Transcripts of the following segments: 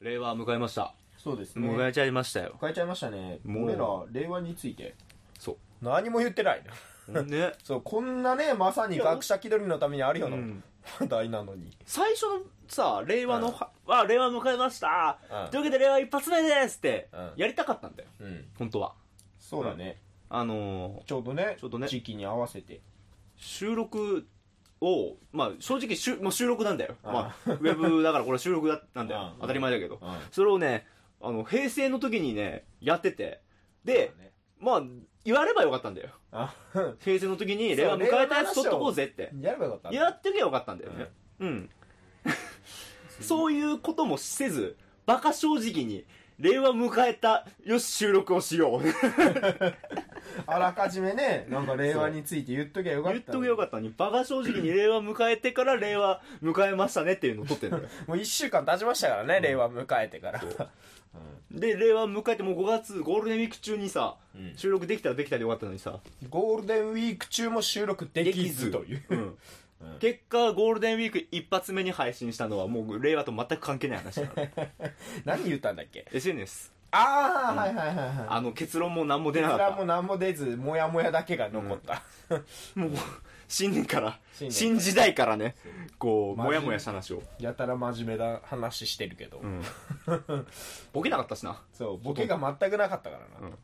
令和迎えました。そうですね。迎えちゃいましたよ。変えちゃいましたね。もう俺ら、令和について。そ何も言ってない。ね。そう、こんなね、まさに学者気取りのためにあるようなうん話題なのに。最初のさ、令和のは、あ、令和迎えました。うんというわけで令和一発目ですってうん、やりたかったんだよ。うん。本当は。そうだね。あのー、ちょうどね、ちょうどね時期に合わせて。収録を、まあ正直しゅ、もう収録なんだよ。うんまあ、ウェブだからこれ収録だなんだよ うん。当たり前だけどうん。それをね、あの、平成の時にね、やってて、で、まあ、言わればよかったんだよ。あ、平成の時に令和迎えたやつ撮っとこうぜって。やればよかった。やってけばよかったんだよね。うん。そういうこともせず、バカ正直に、令和迎えた、よし、収録をしよう。あらかじめね、なんか令和について言っときゃよかった。言っとけばよかったのに、バカ正直に令和迎えてから令和迎えましたねっていうのを撮ってんだよ。もう一週間経ちましたからね、令和迎えてから。で、令和迎えてもう5月、ゴールデンウィーク中にさ、うん収録できたらできたでよかったのにさ、ゴールデンウィーク中も収録できずという。うん。結果、ゴールデンウィーク一発目に配信したのはもう令和と全く関係ない話なの。何言ったんだっけ？SNS。ああ、はいはいはいはい。あの結論も何も出なかったこちらも。何も出ず、もやもやだけが残った。もう、新年から、新時代からね、こう、もやもやした話を。やたら真面目な話してるけど。うん。ボケなかったしな。そう、ボケが全くなかったからな。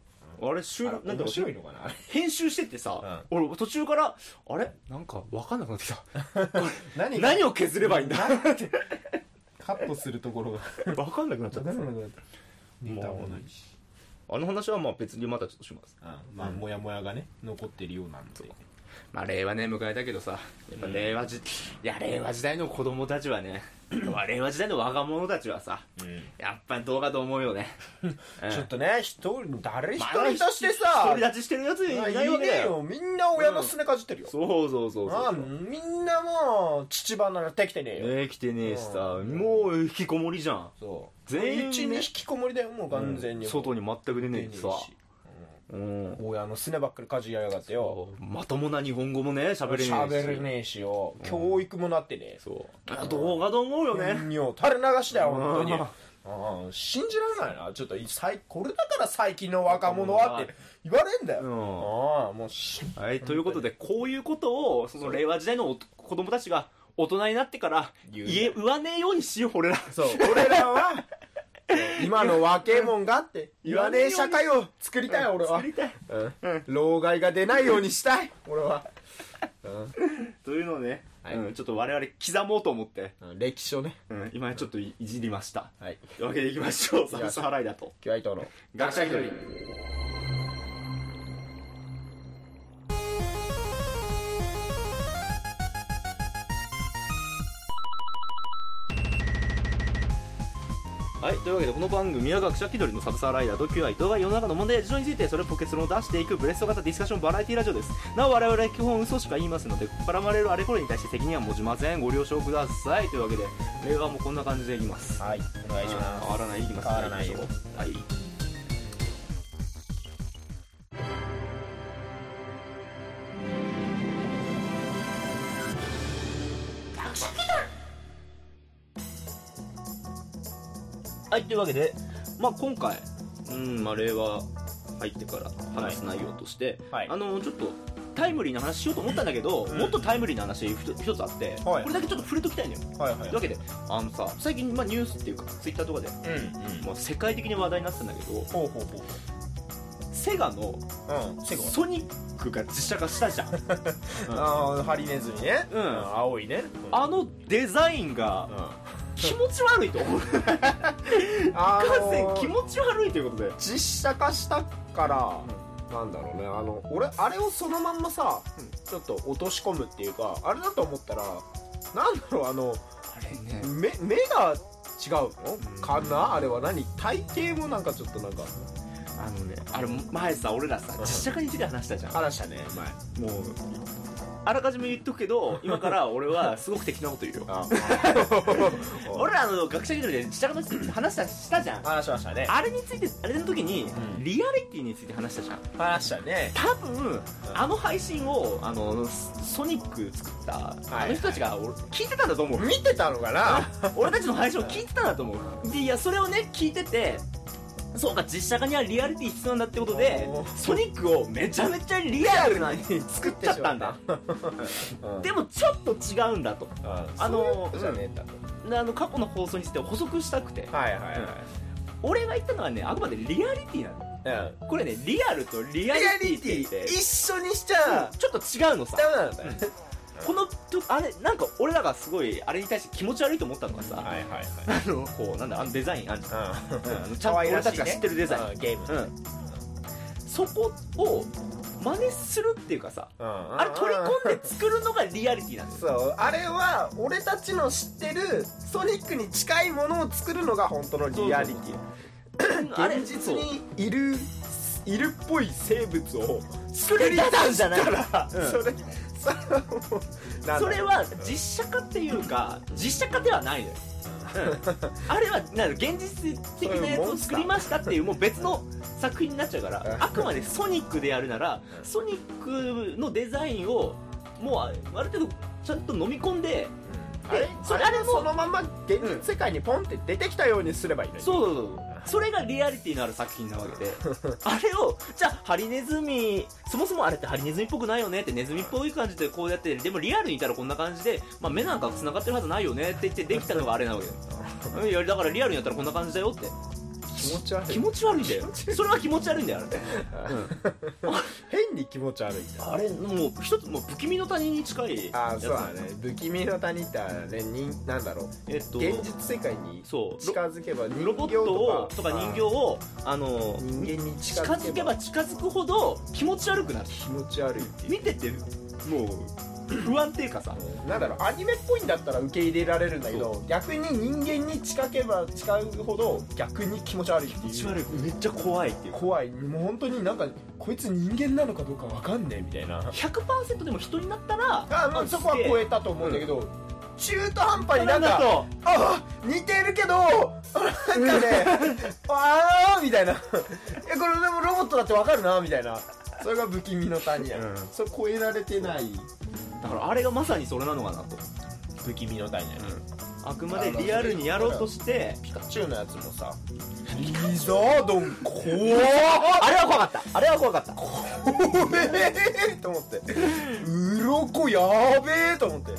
あれ、収あ録、なんだろう面白いのかな？編集しててさ、俺途中から、あれ？なんかわかんなくなってきた。何が？何を削ればいいんだ？って。カットするところが。わかんなくなっちゃった。ネタもないし。あの話はまあ別にまたちょっとします。うんまあ、もやもやがね、残ってるようなんで。まあ令和ね、迎えたけどさ、やっぱ令和時、いや令和時代の子供たちはね、令和時代の若者たちはさ、やっぱりどうかと思うよね。うんちょっとね、一人、誰一まあ人としてさ、独り立ちしてるやついいないわけだよ。よ。みんな親のすねかじってるよ。そうそうそうそうあみんなもう、父離れてきてねえよ。ねえ、来てねえしさ、うんもう引きこもりじゃん。そう。全員ねうちに引きこもりだよ、もう完全に。外に全く出ねえしさ。うん。うん親のすねばっかりかじりやがってよ。まともな日本語もね、喋れねえし。喋れねえしよ。教育もなってねえ。そう。あ動画と思うよね。垂れ流しだよ、本当に。うんうん信じられないな。ちょっと、さいこれだから最近の若者はって言われんだよ。うんああ、もうし、はい、ということで、こういうことを、その令和時代のお子供たちが大人になってから、言言わねえようにしよう、俺ら。そう、俺らは、今の若えもんがって言わねえ社会を作りたい、俺は作。りたい。うん老害が出ないようにしたい、俺は。というのをね、はいうん、ちょっと我々刻もうと思って、うん歴史をね。うん、今ちょっといいじりました。はい。というわけでいきましょう。サブサハライダーと。キュアイトの。学者一人。はい。というわけで、この番組は学者気取りのサブサーライダーと Q アイトが世の中の問題や事情についてそれっぽ結論を出していくブレスト型ディスカッションバラエティラジオです。なお我々は基本嘘しか言いますので、ここから生まれるあれこれに対して責任は持ちません。ご了承ください。というわけで、令和もこんな感じでいきます。はい。お願いします。変わらないいきます変わらないよはいはいというわけで、まあ、今回、うんまあ、令和入ってから話す内容として、はいあのちょっとタイムリーな話しようと思ったんだけど、うんもっとタイムリーな話一つ一つあって、はいこれだけちょっと触れときたいのよはいはというわけであのさ最近、まあ、ニュースっていうかツイッターとかで、うん。うん。もう世界的に話題になってたんだけどほうほうほセガのう。うん。セゴソニックが実写化したじゃん ああ、ハリネズミね。うん青いね。あのデザインがうん。気持ち悪いと。思 うあ完全の気持ち悪いということで。実写化したから、なんだろうね。あの俺あれをそのまんまさ、ちょっと落とし込むっていうかあれだと思ったらなんだろうあのあれね。目目が違うの、うん。かなあれは何？体型もなんかちょっとなんか。あのねあれ前さ俺らさうん。実写化について話したじゃん。話したね前。もうあらかじめ言っとくけど今から俺はすごく適当なこと言うよ。あ 俺らあの学者気取りで下の話したしたじゃん。話しましたね。あれについてあれの時に、うん。リアリティについて話したじゃん。話したね。多分あの配信をあのソニック作ったあの人たちが俺聞いてたんだと思う。見てたのかな？俺たちの配信を聞いてたんだと思う。でいやそれをね聞いててそうか実写化にはリアリティ必要なんだってことでソニックをめちゃめちゃリアルなに作っちゃったんだ。うん。でもちょっと違うんだと。ああのあの過去の放送について補足したくて。はいはいはい。俺が言ったのはねあくまでリアリティなの。うん。これねリアルとリアリティって一緒にしちゃちょっと違うのさ。ダメなんだよねこのとあれなんか俺らがすごいあれに対して気持ち悪いと思ったのがさ、はいはいはい。あのこうなんだあのデザインあんじゃん、うん。ちゃんと俺たちが知ってるデザイン、うん。ゲームうん、そこを真似するっていうかさあれ取り込んで作るのがリアリティなんですよ。そう。あれは俺たちの知ってるソニックに近いものを作るのが本当のリアリティ。あれ現実にいるいるっぽい生物を作り出したんじゃないから、うん。それそれはそれは実写化っていうか実写化ではないのよ、うん、あれはなんか現実的なやつを作りましたっていうもう別の作品になっちゃうからあくまでソニックでやるならソニックのデザインをもうあある程度ちゃんと飲み込んであれそれそれあれもそのまま現実世界にポンって出てきたようにすればいいのに。そうそうそうそれがリアリティのある作品なわけで。あれをじゃあハリネズミそもそもあれってハリネズミっぽくないよねってネズミっぽい感じでこうやってでもリアルにいたらこんな感じで、まあ、目なんか繋がってるはずないよねって言ってできたのがあれなわけだよ。いやだからリアルにやったらこんな感じだよって気持ち悪い。気持ち悪いんだよ。それは気持ち悪いんだよあれ 変に気持ち悪いんだよ。あれもう一つもう不気味の谷に近いあーそうだね。不気味の谷ってあれね人なんだろう。えっと現実世界にそう。近づけば人ロボッ形トをとか人形をあの人間に近近づけば近づくほど気持ち悪くなる。気持ち悪い見ててもう不安っていうかさ。なんだろうアニメっぽいんだったら受け入れられるんだけど逆に人間に近けば近うほど逆に気持ち悪いっていう。気持ち悪い。めっちゃ怖いっていう。怖い。もう本当になんかこいつ人間なのかどうかわかんねえみたいな。100%でも人になったらあもうそこは超えたと思うんだけど、中途半端になんかとあ似てるけどなんかねああみたいな。えこれでもロボットだってわかるなみたいな。それが不気味の谷や、うん。それ超えられてないだからあれがまさにそれなのかなと。不気味の谷や、あくまでリアルにやろうとして。ピカチュウのやつもさ。リザードン怖あれは怖かった。あれは怖かった。怖えと思って。鱗やべえと思って。うん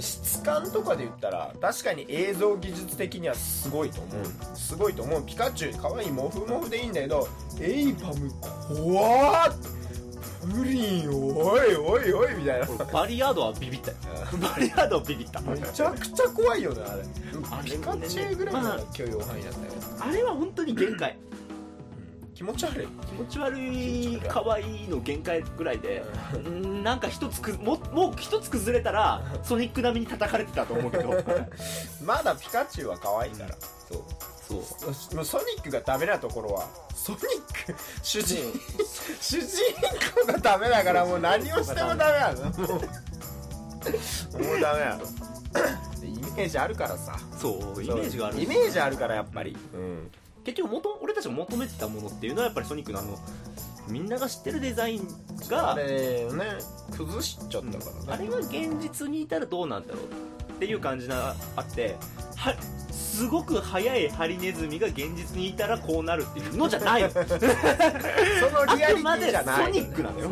質感とかで言ったら確かに映像技術的にはすごいと思う、すごいと思う。ピカチュウ可愛いモフモフでいいんだけどエイパム怖っプリンおいおいおいみたいな。バリアードはビビったよ。バリアードはビビった。めちゃくちゃ怖いよねあれ。ピカチュウぐらいなまあら許容範囲なんだよ、あれは本当に限界。気持ち悪い。気持ち悪い可愛いの限界ぐらいでうん。なんか一つくももう一つ崩れたらソニック並みに叩かれてたと思うけど。まだピカチュウは可愛いから、そうもうソニックがダメなところはソニック主人主人公がダメだからもう何をしてもダメなの。もうダメなの。イメージあるからさ。そうイメージがある。イメージあるからやっぱり。うん。結局元俺たちが求めてたものっていうのはやっぱりソニックのあのみんなが知ってるデザインがあれね崩しちゃったからね。あれが現実にいたらどうなんだろうっていう感じがあってはすごく速いハリネズミが現実にいたらこうなるっていうのじゃない。のそのリアリティじゃない。ソニックなのよ。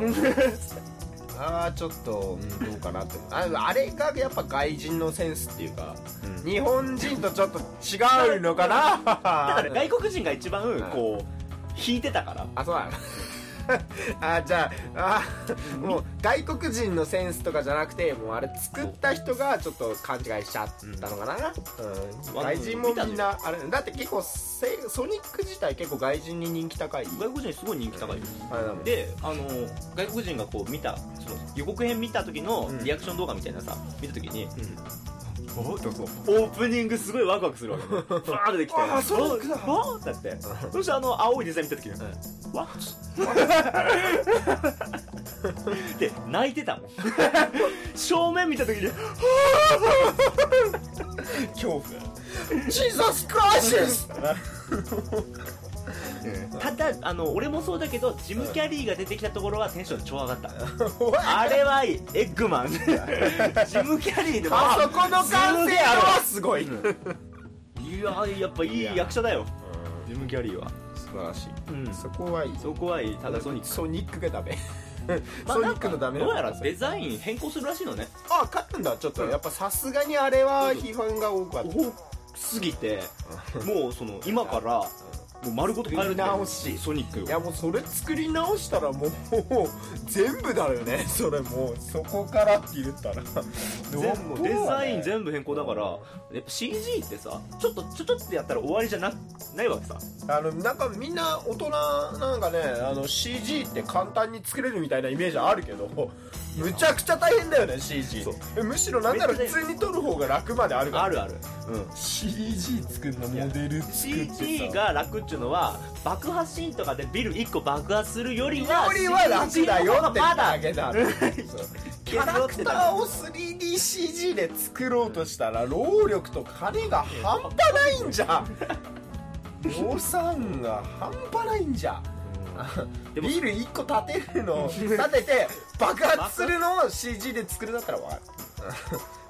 ああちょっと、うん、どうかなって。ああれがやっぱ外人のセンスっていうか日本人とちょっと違うのかな。だから外国人が一番こう引いてたから。あそうだ あじゃああもう外国人のセンスとかじゃなくてもうあれ作った人がちょっと勘違いしちゃったのかな、うん。外人もみんなあれだって結構せソニック自体結構外人に人気高い。外国人にすごい人気高いよ。あれなん。でであの外国人がこう見たその予告編見た時のうん。リアクション動画みたいなさ見た時におっとそう。オープニングすごいワクワクするわけ。ねバーって出てきて。あーソニックだおおってなって。そしてあの青いデザイン見た時に「わっ」で泣いてたもん。正面見た時に。恐怖。 Jesus Christ ただあの俺もそうだけどジム・キャリーが出てきたところはテンション超上がった。あれはいいエッグマン。ジム・キャリーでもあそこの完成度はすごいい。ややっぱいい役者だよ。ジム・キャリーは。素晴らしい。うん。そこはいい。そこはいい。ただソニック。ソニックがダメ。まあソニックのダメどうやらデザイン変更するらしいのね。あ勝ったんだちょっと。やっぱさすがにあれは批判が多かった。多すぎてもうその今からもう丸ごと変える直し。ソニックを。いやもうそれ作り直したらもう全部だよね。それもうそこからって言ったら。全部デザイン部全部変更だからやっぱ CG ってさちょっとちょちょっとやったら終わりじゃなないわけさ。あのなんかみんな大人なんかねあの CG って簡単に作れるみたいなイメージあるけどむちゃくちゃ大変だよね CG そう。えむしろなんなら普通に撮る方が楽まであるから。あるある、うん、CG 作るのモデル作ってさ。CG が楽っていうのは爆破シーンとかでビル1個爆破するよりはよりは楽だよってまだだけだ。キャラクターを 3DCG で作ろうとしたら労力と金が半端ないんじゃ。予算が半端ないんじゃ でもビル1個立てるの立てて爆発するのを CG で作るだったらわかる。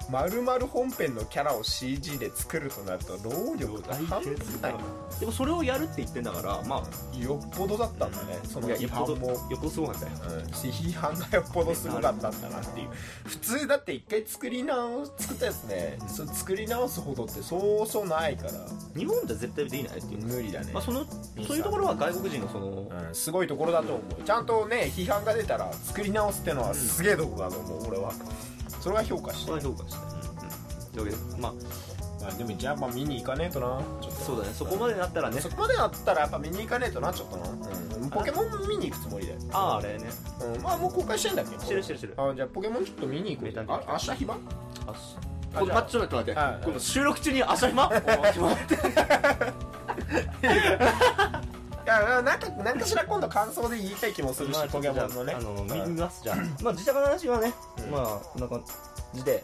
丸々本編のキャラを CG で作るとなると労力が半端ないでもそれをやるって言ってんだからまよっぽどだったんだね。そのあいやよ批判も。っぽどよっぽどすごかったよ。うん。批判がよっぽどすごかったんだなっていう。普通だって一回作り直作ったやつね、そう作り直すほどってそうそうないから。日本じゃ絶対できないっていう無理だね、まあそのそういうところは外国人のそのうん、すごいところだと思う。ちゃんとね批判が出たら作り直すってのはすげえところだと思う、俺はそれは評価して。それは評価したうんうん。というわけでまあ。まあでもじゃあまあ見に行かねえとな。ちょっと。そうだね。そこまでなったらね。そこまでなったらやっぱ見に行かねえとなちょっとな、うん、ポケモン見に行くつもりだよ、あああれね。うん、まあもう公開してんだっけ？してるしてるしてる。あじゃあポケモンちょっと見に行こう名探偵あ明日暇ああじゃあ。こまちょっと待って。はい。収録中に朝暇決まって なんかなんかしら今度感想で言いたい気もするし、まあポケモンのね。あのうん。見ますじゃあ。まあ自宅の話はねうん。まあこんな感じで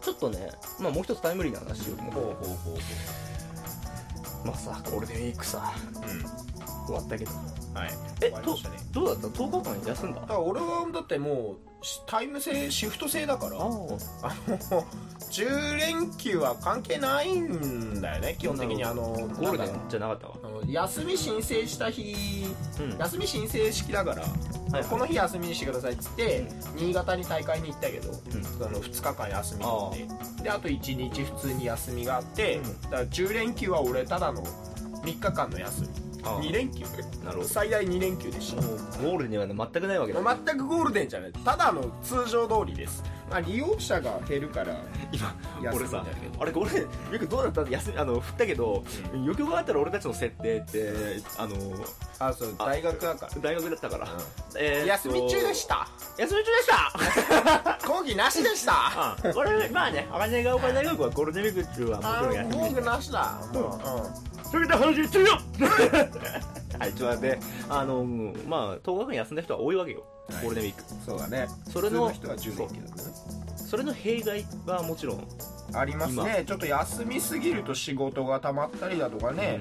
ちょっとねまあもう一つタイムリーな話よりもほうほうほう。ほまあさゴールデンウィークさ。う終わったけど。うんはい。えどうだった？10日間休んだ？俺はだってもうしタイム制シフト制だからああ。の10連休は関係ないんだよね基本的にあのゴールデンじゃなかったわ。あの休み申請した日うん。休み申請式だから、はいこの日休みにしてくださいっつって、新潟に大会に行ったけど、ん。その2日間休み取ってであと1日普通に休みがあって、うん。だから10連休は俺ただの3日間の休み2連休なるほど。最大2連休でした。もうゴールデンはね全くないわけだ。全くゴールデンじゃない。ただの通常通りです、まあ、利用者が減るから今俺さあれこれよくどうだった？休みあの振ったけど、よく考えたら俺たちの設定ってあのあそうあ大学だから。大学だったから、うえー休み中でした。休み中でした。講義なしでした。うん。これまあね金が丘大学はゴールデンウィーク中はもちあろん講義なしだもう、うん。それで話言ってるよ。はいちょっと待って。あのまあ10日間休んだ人は多いわけよ、はい。ゴールデンウィーク。そうだね。それの人は10連休だね。それの弊害はもちろん、ありますね。ちょっと休みすぎると仕事が溜まったりだとかね、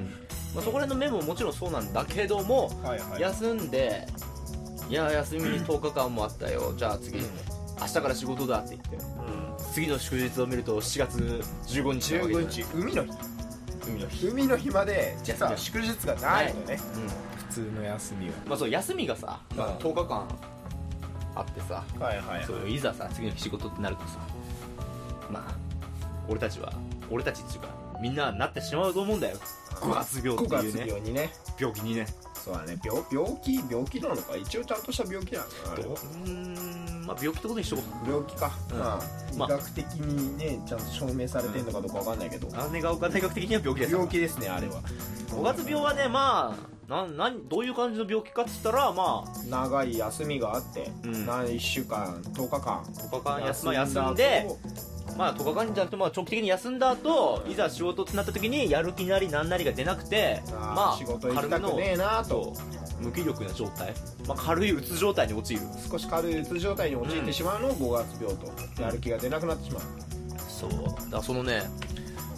まあ、そこら辺の面ももちろんそうなんだけども、はいはい。休んでいや休み10日間もあったよ。じゃあ次、明日から仕事だって言って。次の祝日を見ると7月15日なわけじゃ15ない日。海の日。海の日、海の日まで実は祝日がないのね、うん。普通の休みまあ、そう休みがさ、まあ、うん。10日間あってさ、ははいはい。そういざさ次の日仕事ってなるとさまあ俺たちは俺たちっていうかみんななってしまうと思うんだよ。5月病って5いう月ね病にね。病気にね。そうだね。病病気病気なのか。一応ちゃんとした病気なのかうんまあ病気ってことにしとこう。病気か、うん。まあまあ。医学的にねちゃんと証明されてるのかどうかわかんないけど、姉が丘大学的には病気です病気ですねあれは。5月病はねまあなんなんどういう感じの病気かっつったらまあ長い休みがあって、うん。な1週間10日間10日間休,、休んでまあ10日間じゃなくてまあ長期的に休んだ後いざ仕事ってなった時にやる気なりなんなりが出なくてまあ仕事行きたくねえなと。無気力な状態、まあ、軽いうつ状態に陥る。少し軽いうつ状態に陥ってしまうのを5月病とやる気が出なくなってしまう。そう。だからそのね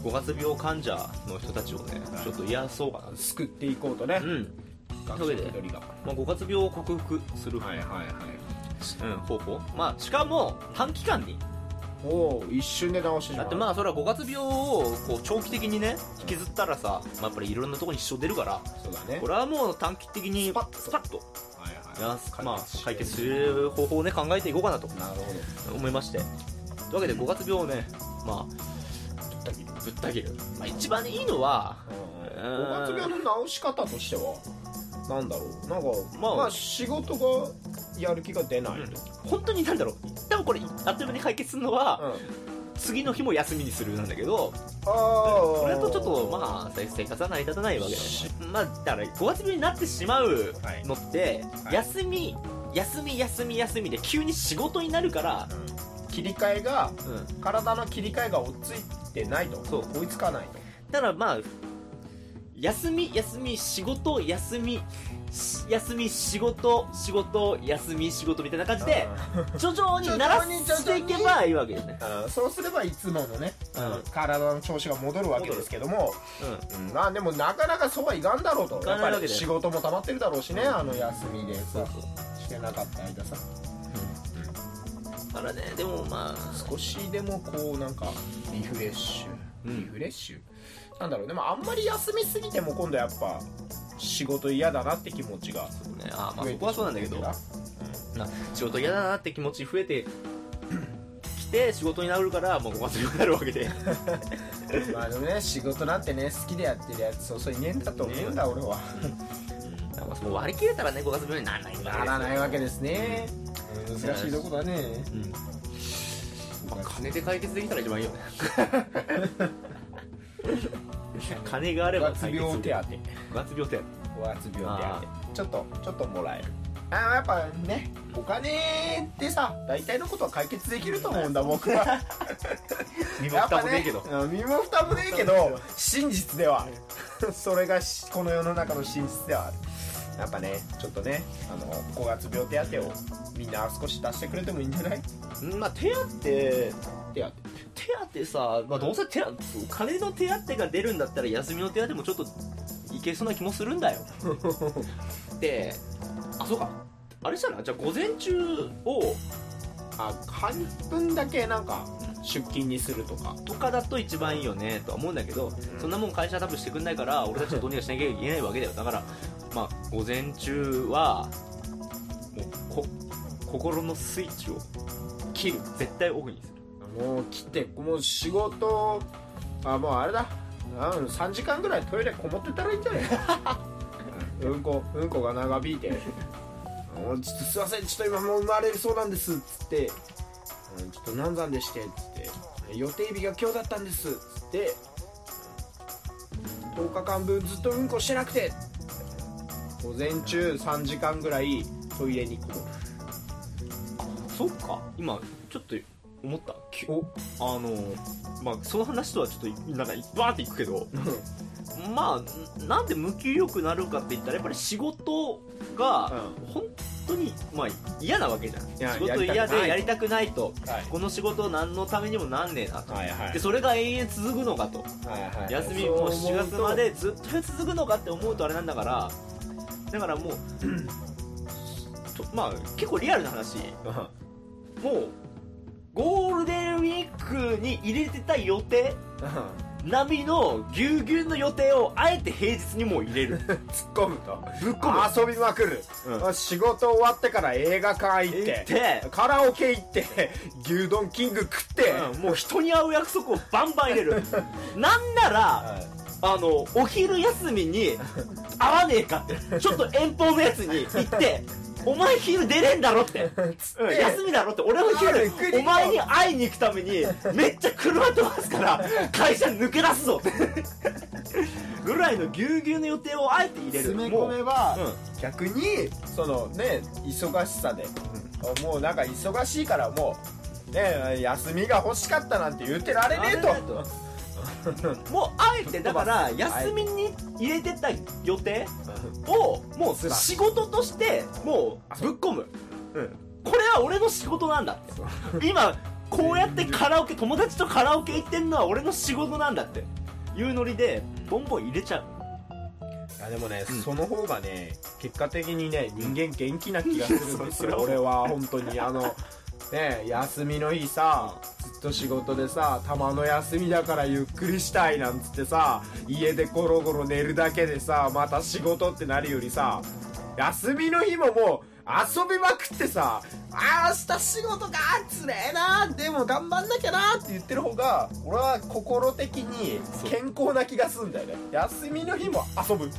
5月病患者の人たちをね、はい。ちょっと癒そうかな救っていこうとね。うん、学そういうわけで生一人がまあ、5月病を克服する、はいはいはい。うん、方法。まあしかも短期間に。おお一瞬で治してしだってまあそれは5月病をこう長期的にね引きずったらさ、まあ、やっぱりいろんなところに支障出るから。そうだね。これはもう短期的にスパッと。スパッと。はいやはい。まあ、解決する方法をね考えていこうかなとなるほ思いまして。というわけで5月病をねまどぶった切るあぶった切る、まあ、一番いいのはうん。うん5月病の治し方としてはなんだろう。なんかまあまあ仕事がやる気が出ないと。本当になんだろう。多分これあっという間に解決するのは、うん。次の日も休みにするなんだけどああそれだとちょっとまあせ生活は成り立たないわけでまあだから5月病になってしまうのって、はい。休み休み休み休みで急に仕事になるから、切り替えがうん、体の切り替えが追っついてないと。そう。追いつかないだからまあ休み休み仕事休みし休み仕事仕事休み仕事みたいな感じで徐々に 慣らしていけばいいわけですねそうすればいつものね、うん。体の調子が戻るわけですけども、うん。うん。まあでもなかなかそうはいかんだろうと。やっぱり仕事も溜まってるだろうしね、あの休みでさ。そうそう。してなかった間さだからね。でもまあ少しでもこうなんかリフレッシュ、うん。リフレッシュ。なんだろう。でもあんまり休みすぎても今度やっぱ仕事嫌だなって気持ちがね。あまあそこはそうなんだけど。うな仕事嫌だなって気持ち増えてきて仕事になるからもう5月病になるわけで。う んまあでもね仕事なんてね好きでやってるやつそうそういねえんだと思うんだ俺はもう割り切れたらね5月病にならないわけですよならないわけですね。難しいとこだね。うん。まあ金で解決できたら一番いいよね。金があれば5月解決病手当5月病手当5月病手当ちょっとちょっともらえる。あーやっぱねお金ってさ大体のことは解決できると思うんだ僕は。身も蓋もねえけど。うん身も蓋もねえけど真実ではある。それがしこの世の中の真実ではあるやっぱねちょっとねあの5月病手当をみんな少し出してくれてもいいんじゃない？うんまあ手当手当手当さ、まあ、どうせ手当金の手当が出るんだったら休みの手当もちょっといけそうな気もするんだよ。であそうか。あれしたらじゃあ午前中をあ半分だけなんか出勤にするとか。とかだと一番いいよねとは思うんだけど、そんなもん会社は多分してくんないから俺たちはどうにかしなきゃいけないわけだよ。だからまあ午前中はもうこ心のスイッチを切る絶対オフにする。もう来てもう仕事あもうあれだ。うん3時間ぐらいトイレこもってたらいいんじゃない？う んうんこうんこが長引いて「もうちょっとすいませんちょっと今もう生まれるそうなんです」っつって「うんちょっと難産でして」っつって「予定日が今日だったんです」っつって10日間分ずっとうんこしてなくて午前中3時間ぐらいトイレにこもるそっか。今ちょっと思った。きお。あのまあその話とはちょっとなんかバーっていくけど。まあなんで無気力なるかって言ったらやっぱり仕事が本当にまあ嫌なわけじゃん。や仕事嫌でややりりたくないと。はい。この仕事何のためにもなんねえなと。はいはい。でそれが延々続くのかと。はいはい休みもう7月までずっと続くのかって思うとあれなんだからだからもうと まあ結構リアルな話。もうゴールデンウィークに入れてた予定？並みのぎゅうぎゅうの予定をあえて平日にもう入れる。突っ込むと。ぶっ込む。遊びまくる、うん。仕事終わってから映画館行って。カラオケ行って牛丼キング食って、うん。もう人に会う約束をバンバン入れる。なんならはいあのお昼休みに 会わねえかってちょっと遠方のやつに行ってお前昼出れんだろって、うん。休みだろって俺の昼お前に会いに行くためにめっちゃ車飛ばすから会社抜け出すぞ。っ てぐらいのぎゅうぎゅうの予定をあえて入れる。詰め込めばもう逆にそのね忙しさで、もうなんか忙しいからもね休みが欲しかったなんて言ってられねえと もうあえてだから 休みに入れてた予定をもう仕事としてもうぶっ込む、う。ん、これは俺の仕事なんだって。今こうやってカラオケ友達とカラオケ行ってんのは俺の仕事なんだって。いうノリでボンボン入れちゃう。いやでもね、うん。その方がね結果的にね人間元気な気がするんですよ。俺は本当に。あのね休みの日さと仕事でさたまの休みだからゆっくりしたいなんつってさ家でゴロゴロ寝るだけでさまた仕事ってなるよりさ休みの日ももう遊びまくってさあー明日仕事かつれえなでも頑張んなきゃなって言ってる方が俺は心的に健康な気がするんだよね。休みの日も遊ぶ。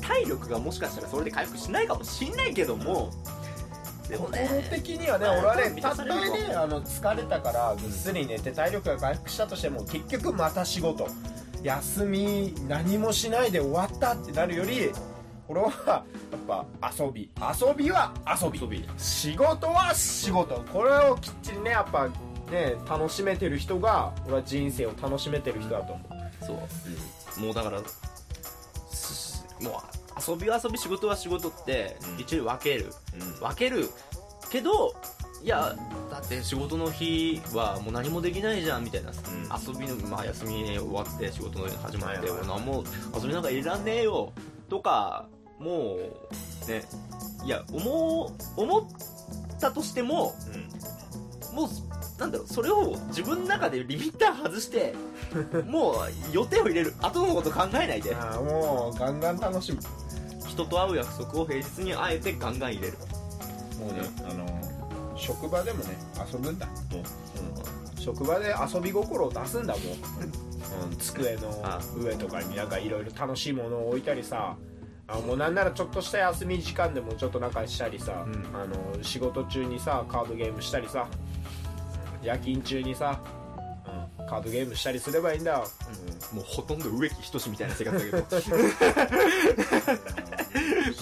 体力がもしかしたらそれで回復しないかもしんないけどもでもね心的にはねまあ俺はね満たとたねあの疲れたからぐっすり寝て体力が回復したとしても結局また仕事。休み何もしないで終わったってなるより俺はやっぱ遊び。遊びは遊び。遊び。仕事は仕事。これをきっちりねやっぱね楽しめてる人が俺は人生を楽しめてる人だと思う。そう、もうだからすもう遊びは遊び仕事は仕事ってうん。一応分ける、分けるけどいやだって仕事の日はもう何もできないじゃんみたいな、遊びの、まあ、休み終わって仕事の日始まって、俺何も遊びなんかいらねえよとかもうねいや思う思ったとしてももうなんだろうそれを自分の中でリミッター外して もう予定を入れる。後のこと考えないで。ああもうガンガン楽しむ人と会う約束を平日にあえてガンガン入れる。もうね、あの職場でもね遊ぶんだ。もう、うん、職場で遊び心を出すんだもう、うん、机のあ上とかになんかいろいろ楽しいものを置いたりさ。あもうなんならちょっとした休み時間でもちょっとなんかしたりさ、うん。あの仕事中にさカードゲームしたりさ。夜勤中にさ、うん、カードゲームしたりすればいいんだ。よ、もうほとんど植木仁みたいな生活だけど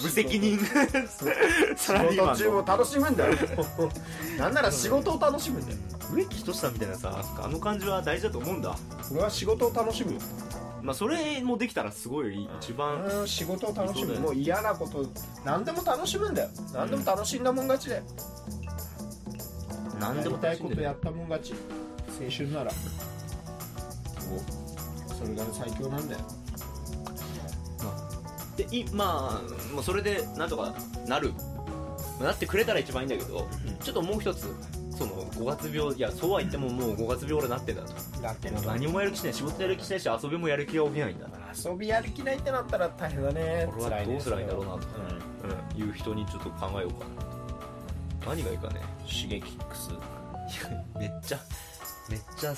無責任。仕事中もの楽しむんだよ。なんなら仕事を楽しむんだよ。植木仁さんみたいなさあの感じは大事だと思うんだ。俺は仕事を楽しむよ。まあそれもできたらすごい一番。うん仕事を楽しむ。もう嫌なこと何でも楽しむんだよ。何でも楽しんだもん勝ちだよ、何でもやりたい楽しんでる。ことやったもん勝ち。青春なら。お。それが最強なんだよでいまあもうそれでなんとかなる。なってくれたら一番いいんだけど、ちょっともう一つその5月病いやそうは言ってももう5月病俺なってんだと。だってもう何もやる気しない仕事やる気しないし遊びもやる気が起きないんだ遊びやる気ないってなったら大変だね。これはどうすりゃいいんだろうなと。辛いねうん、いう人にちょっと考えようかな。何がいいかね。うんシゲキックス。いやめっちゃめっちゃ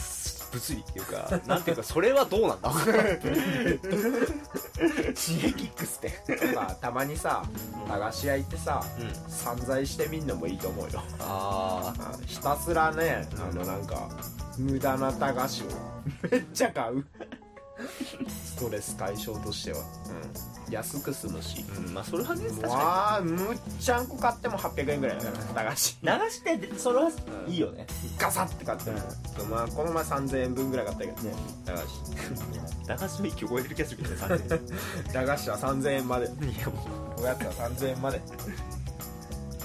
物理っていうかなんていうかそれはどうなんだ？シゲキックスって。まあたまにさ駄菓子屋行ってさうん。散財してみんのもいいと思うよ。ああひたすらねうんあのなんか無駄な駄菓子を。めっちゃ買うストレス解消としては、うん、安く済むし。あうん。まあそれはね確かわあむっちゃんこ買っても800円ぐらいだから駄菓子。に流してそれはいいよね。ガサッて買っても、まあこの前3000円分ぐらい買ったけどね。駄菓駄菓子 の域超えてる気がするけどね3000子駄菓子は3000円まで。いやもう。おやつは3000円まで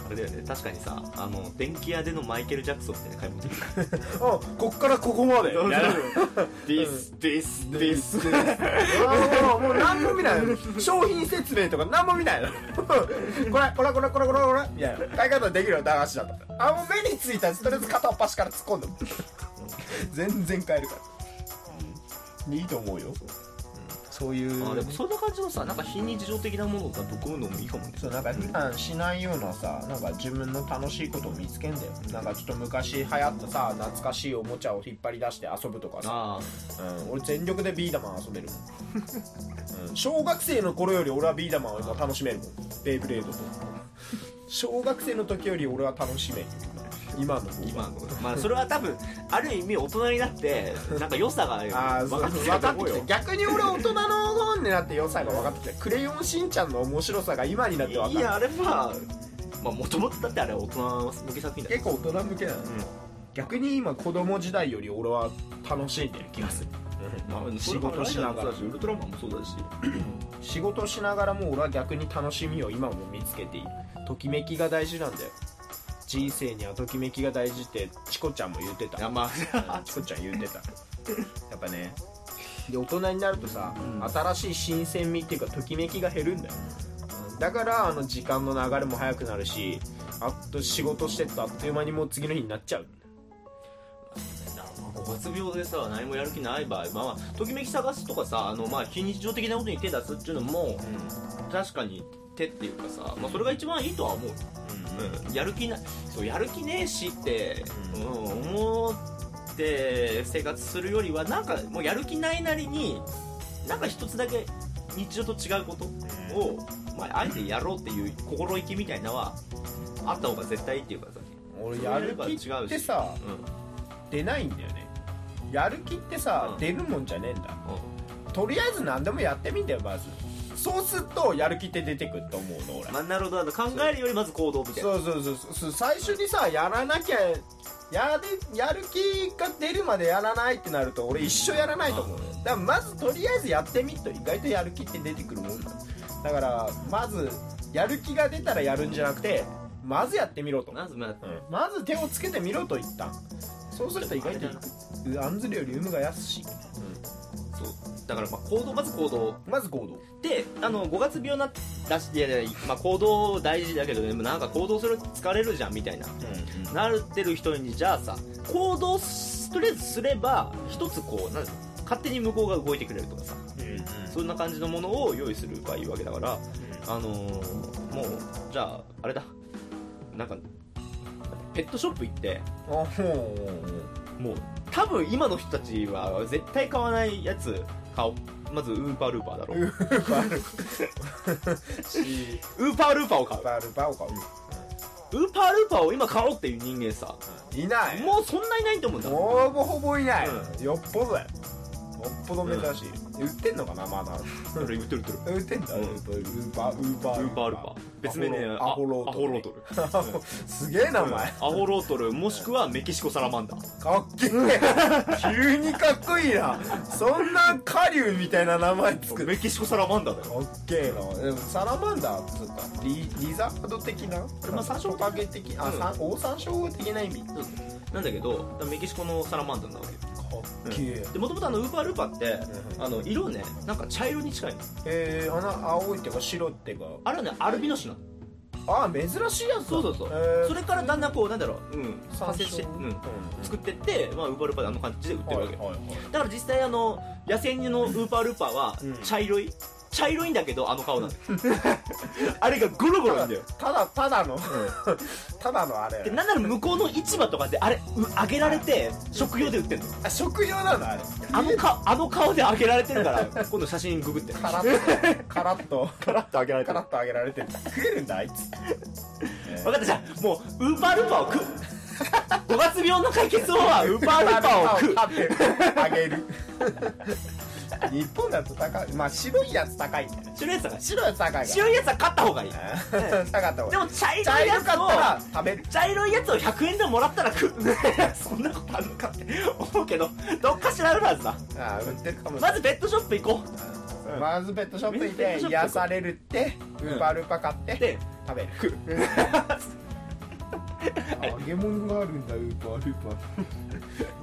あれだよね。確かにさあの電気屋でのマイケル・ジャクソンみたいな買い物。あこっからここまで。そうみたいな this this thisもうもう何も見ない。商品説明とか何も見ないの。これこれこれこれこれこれいな買い方できるよ駄菓子だったあもう目についたらとりあえず片っ端から突っ込んでも全然買えるからいいと思うよそういう。あでもそんな感じのさなんか非日常的なものがぶっ込むのもいいかもね。そうなんか普段しないようなさなんか自分の楽しいことを見つけんだよ。なんかちょっと昔流行ったさ懐かしいおもちゃを引っ張り出して遊ぶとかさ、あうん、俺全力でビーダマン遊べるもん、うん、小学生の頃より俺はビーダマンを今楽しめるもん。ベイブレードと。小学生の時より俺は楽しめる今の。今の。まあそれは多分ある意味大人になってなんか良さが分かってきたと思うよて逆に俺大人の方になって良さが分かってきて クレヨンしんちゃんの面白さが今になって分かるいやあれはまあもともとだってあれ大人向け作品だ結構大人向けなの、逆に今子供時代より俺は楽しんでる気がする。まあ仕事しながら。ウルトラマンもそうだし。仕事しながらも俺は逆に楽しみを今も見つけている。ときめきが大事なんだよ人生にはときめきが大事ってチコちゃんも言ってた。まあうん チコちゃん言ってた。やっぱねで大人になるとさ、うん。新しい新鮮味っていうかときめきが減るんだよ、うん。だからあの時間の流れも早くなるしあと仕事してるとあっという間にもう次の日になっちゃう。五月病でさ何もやる気ない場合。まあまあときめき探すとかさあのまあ非日常的なことに手出すっていうのも確かに手っていうかさ、まあ、それが一番いいとは思う、うん、やる気なそうやる気ねえしって、ううん。思って生活するよりはなんかもうやる気ないなりになんか一つだけ日常と違うことを、まあ、あえてやろうっていう心意気みたいなのはあった方が絶対いいっていうかさ。俺やる気ってさう出ないんだよね。やる気ってさ、うん。出るもんじゃねえんだ。とりあえず何でもやってみんだよまずそうするとやる気って出てくると思うの俺。まあ、なるほど。あの考えるよりまず行動みたいな。そう。そうそうそう。最初にさやらなきゃやでやる気が出るまでやらないってなると俺一生やらないと思うのよ。だからまずとりあえずやってみると。意外とやる気って出てくるもんだ。だからまずやる気が出たらやるんじゃなくてまずやってみろと、まずまあうん。まず手をつけてみろと言った。そうすると意外とう案ずるより有無が安し、そうだからまあ行動まず行動。まず行動。であの5月病なだしいやいや、まあ、行動大事だけどねなんか行動すると疲れるじゃんみたいな。なってる人にじゃあさ行動すとりあえずすれば一つこうなん勝手に向こうが動いてくれるとかさ。そんな感じのものを用意すればいいわけだからあのーもうじゃああれだ。なんかペットショップ行ってあほう。もう多分今の人たちは絶対買わないやつ買おうまずウーパールーパーだろ。ウーパールしウーパールーパーを買う。ウーパールパーを買うウーパールーパーを今買おうっていう人間さ。いない。もうそんないないと思うんだ。ほぼほぼいない、うよっぽどだよよっぽど珍しい、売ってんのかなまだ。売ってる売ってる。売ってんだ、うん。ウーパーウーパーウーパールーパー別名ねアホロートル。すげえ名前、アホロートルもしくはメキシコサラマンダ。ーかっけえ。急にかっこいいな。そんな狩竜みたいな名前作るメキシコサラマンダーだよ。かっけえな。でもサラマンダーっつうか。リリザード的な？まあ山椒トカゲ的あ、うん。ショウ的な意味。かなんだけどメキシコのサラマンダーなわけよでもともとあのウーパールーパーってうん。あの色ねなんか茶色に近いの。えー、あの青いっていうか白っていうか。あれはねアルビノ種なのあ珍しいやつだ。そうそうそう。えー。それからだんだんこうなんだろううん山椒発生して、うん、うん。作ってって、まあ、ウーパールーパーであの感じで売ってるわけ。よ、はいはいはい。だから実際あの野生のウーパールーパーはうん。茶色い、茶色いんだけどあの顔なの あれがゴロゴロいんだよ。ただただの。ただのあれ。でなんなら向こうの市場とかであれう揚げられて食用で売ってんの。あ食用なの？あれ。あのかあの顔で揚げられてるから今度写真ググって。カラッと。カラッとカラッと揚げられてる。カラッと揚げられてる。食えるんだあいつ。分かったじゃあもうウーパールーパーを食う。5月病の解決法はウーパールーパーを食う。あげる日本だと高い。まあ白いやつ高いんだよね。白いやつだか。ら白いやつ高いから。白いやつは買った方がいい。高かった方がいい。でも茶色茶いやつを色かったら食べる。茶色いやつを100円でもらったら食う。そんなことあるのかって思うけどどっかしらあるはずだ。あー売ってるかもしれない。まずペットショップ行こう。まずペットショップ行ってペットショップ癒されるってウーパールーパー買ってで食べる。食う 揚げ物があるんだウーパールーパー。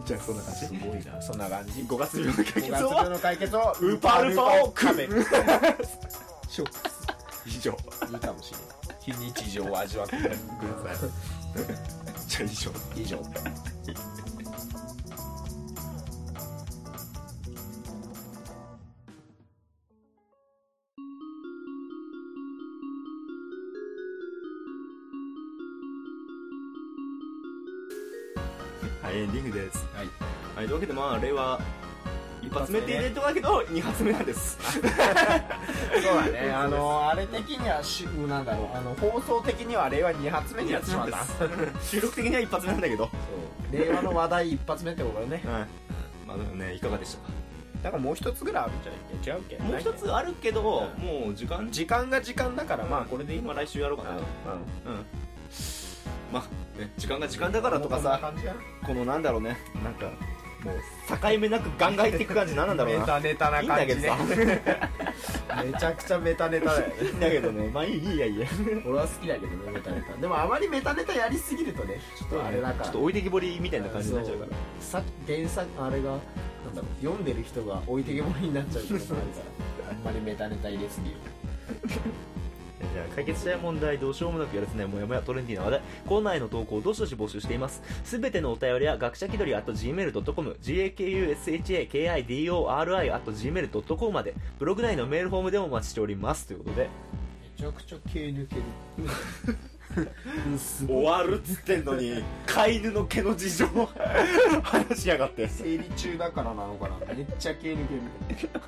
じゃあそんな感すごいな。そんな感じ？5月病の解5決月法は病の解決を？ウーパールーパーを食べる。ショック。以上。いいかもしれない。非日常を味わってくださじゃあ以上。い以上エンディングです。はい。はいというわけでまあ令和一発目って言とこだけど二発目なんです。そうだね。あのあれ的にはしなんだろう。あの放送的には令和2発目にやってしまった。収録的には一発目なんだけど。そう。令和の話題一発目ってことだね。はい。まあでもねいかがでしたか？だからもう一つぐらいあるんじゃない違うっけもう一つあるけどもう時間？時間が時間だからまあこれで今来週やろうかなと。うん。うんまあね時間が時間だからとかさこのなんだろうねなんかもう境目なくガンガンいっていく感じ何なんだろうメなタネタないいんだ感じねけどさ。めちゃくちゃメタネタだよね。いいんだけどね。まあいいいいやいいや。俺は好きだけどねメタネタ。でもあまりメタネタやりすぎるとねちょっとあれだから。ちょっと置いてきぼりみたいな感じになっちゃうからさ原作あれがなんだろう読んでる人が置いてけぼりになっちゃうこともあるから。あんまりメタネタ入れすぎるじゃあ解決したい問題どうしようもなくやるせないもやもやトレンディーな話題。コーナーへの投稿をどしどし募集しています。すべてのお便りは学者気取り gmail.com gakushakidori gmail.com までブログ内のメールフォームでもお待ちしております。ということで。めちゃくちゃ毛抜ける。す 終わるっつってんのに飼い犬の毛の事情。話しやがって。生理中だからなのかな。めっちゃ毛抜ける。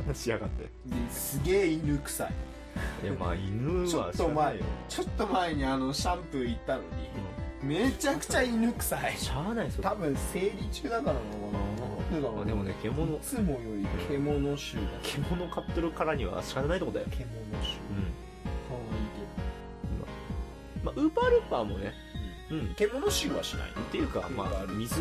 話しやがって。ですげえ犬臭いいやまあ犬はちょっと前よちょっと前にあのシャンプー行ったのに、めちゃくちゃ犬臭い。しゃあないですよ。多分生理中だからなのかな。なんでもね獣。いつもより獣臭だ獣飼ってるからには仕方ないとこだよ。獣臭。うん。かわまあウーパールーパーもねうん。獣臭はしないっていうかまあ水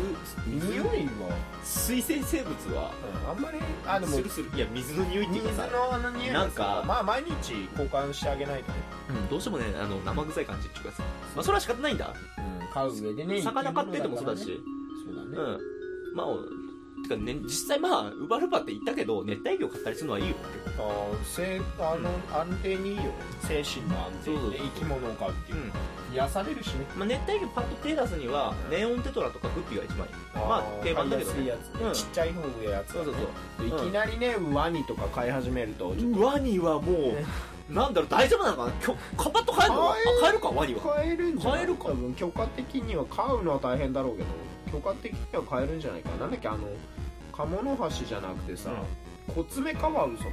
水匂いは、水生生物はあんまりあでもいや水の匂いってい水うかさのあの匂いはなんかまあ毎日交換してあげないとね、うんどうしてもねあの生臭い感じっていうかさまあそれは仕方ないんだ。うん、飼う上でね魚飼っててもそうだし。そうだね、うん。まあてかね実際まあウーパールーパーって言ったけど熱帯魚買ったりするのはいいよあーせあの、安定にいいよ。ね精神の安定で生き物を飼うっていう。う、ん。癒されるしね。まあ、熱帯魚パッと手出すにはネオンテトラとかグッピーが一番いい。まあ定番だけどね。ちっちゃい方がやつそうそうそう。いきなりねワニとか飼い始めるとワニはもうなんだろう大丈夫なのかな？きょカパッと飼えるのあ飼える飼えるかワニは。飼えるんじゃない飼えるか。多分許可的には飼うのは大変だろうけど許可的には飼えるんじゃないか。なんだっけあのカモノハシじゃなくてさ、コツメカワウソか。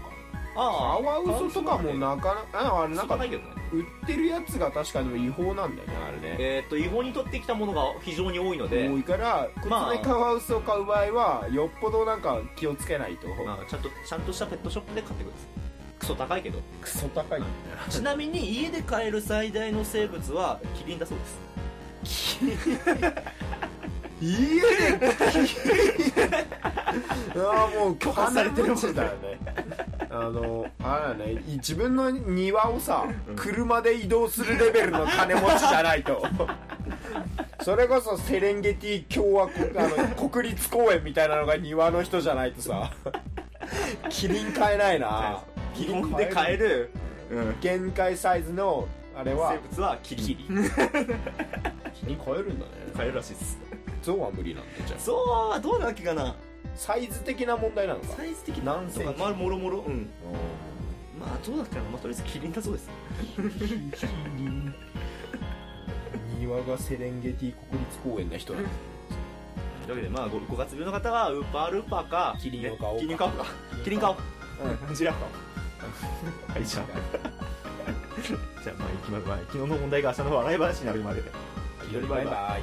カあワウソとかもなかなかああれなんかね。売ってるやつが確かに違法なんだよねあれね。えーっと違法に取ってきたものが非常に多いので多いからコツまあメカワウソを買う場合はよっぽどなんか気をつけないと。まあちゃんとちゃんとしたペットショップで買ってください。クソ高いけど。クソ高いね。ちなみに家で飼える最大の生物はキリンだそうです 家でああもう許可されてるもんだよね。あのあれね。自分の庭をさ、車で移動するレベルの金持ちじゃないとそれこそセレンゲティ共和国あの国立公園みたいなのが庭の人じゃないとさキリン買えないな基本で飼える、うん、限界サイズのあれは生物はキリンキリン買えるんだね。飼えるらしいですゾウは無理なんでじゃあ。そうはどうなわけかな？サイズ的な問題なのか。サイズ的何センチ？まあもろもろ。うん。まあどうだっけな、まあ、とりあえずキリンだそうです。庭がセレンゲティ国立公園な人なんだ。というわけでまあ 5, 5月病の方はウーパールーパーかキリンを買おうか。キリン買おうか。キリン買おう。うん。ジラフかはいじゃあじゃあまあいきままあ昨日の問題が明日の笑い話になるまでバイバイ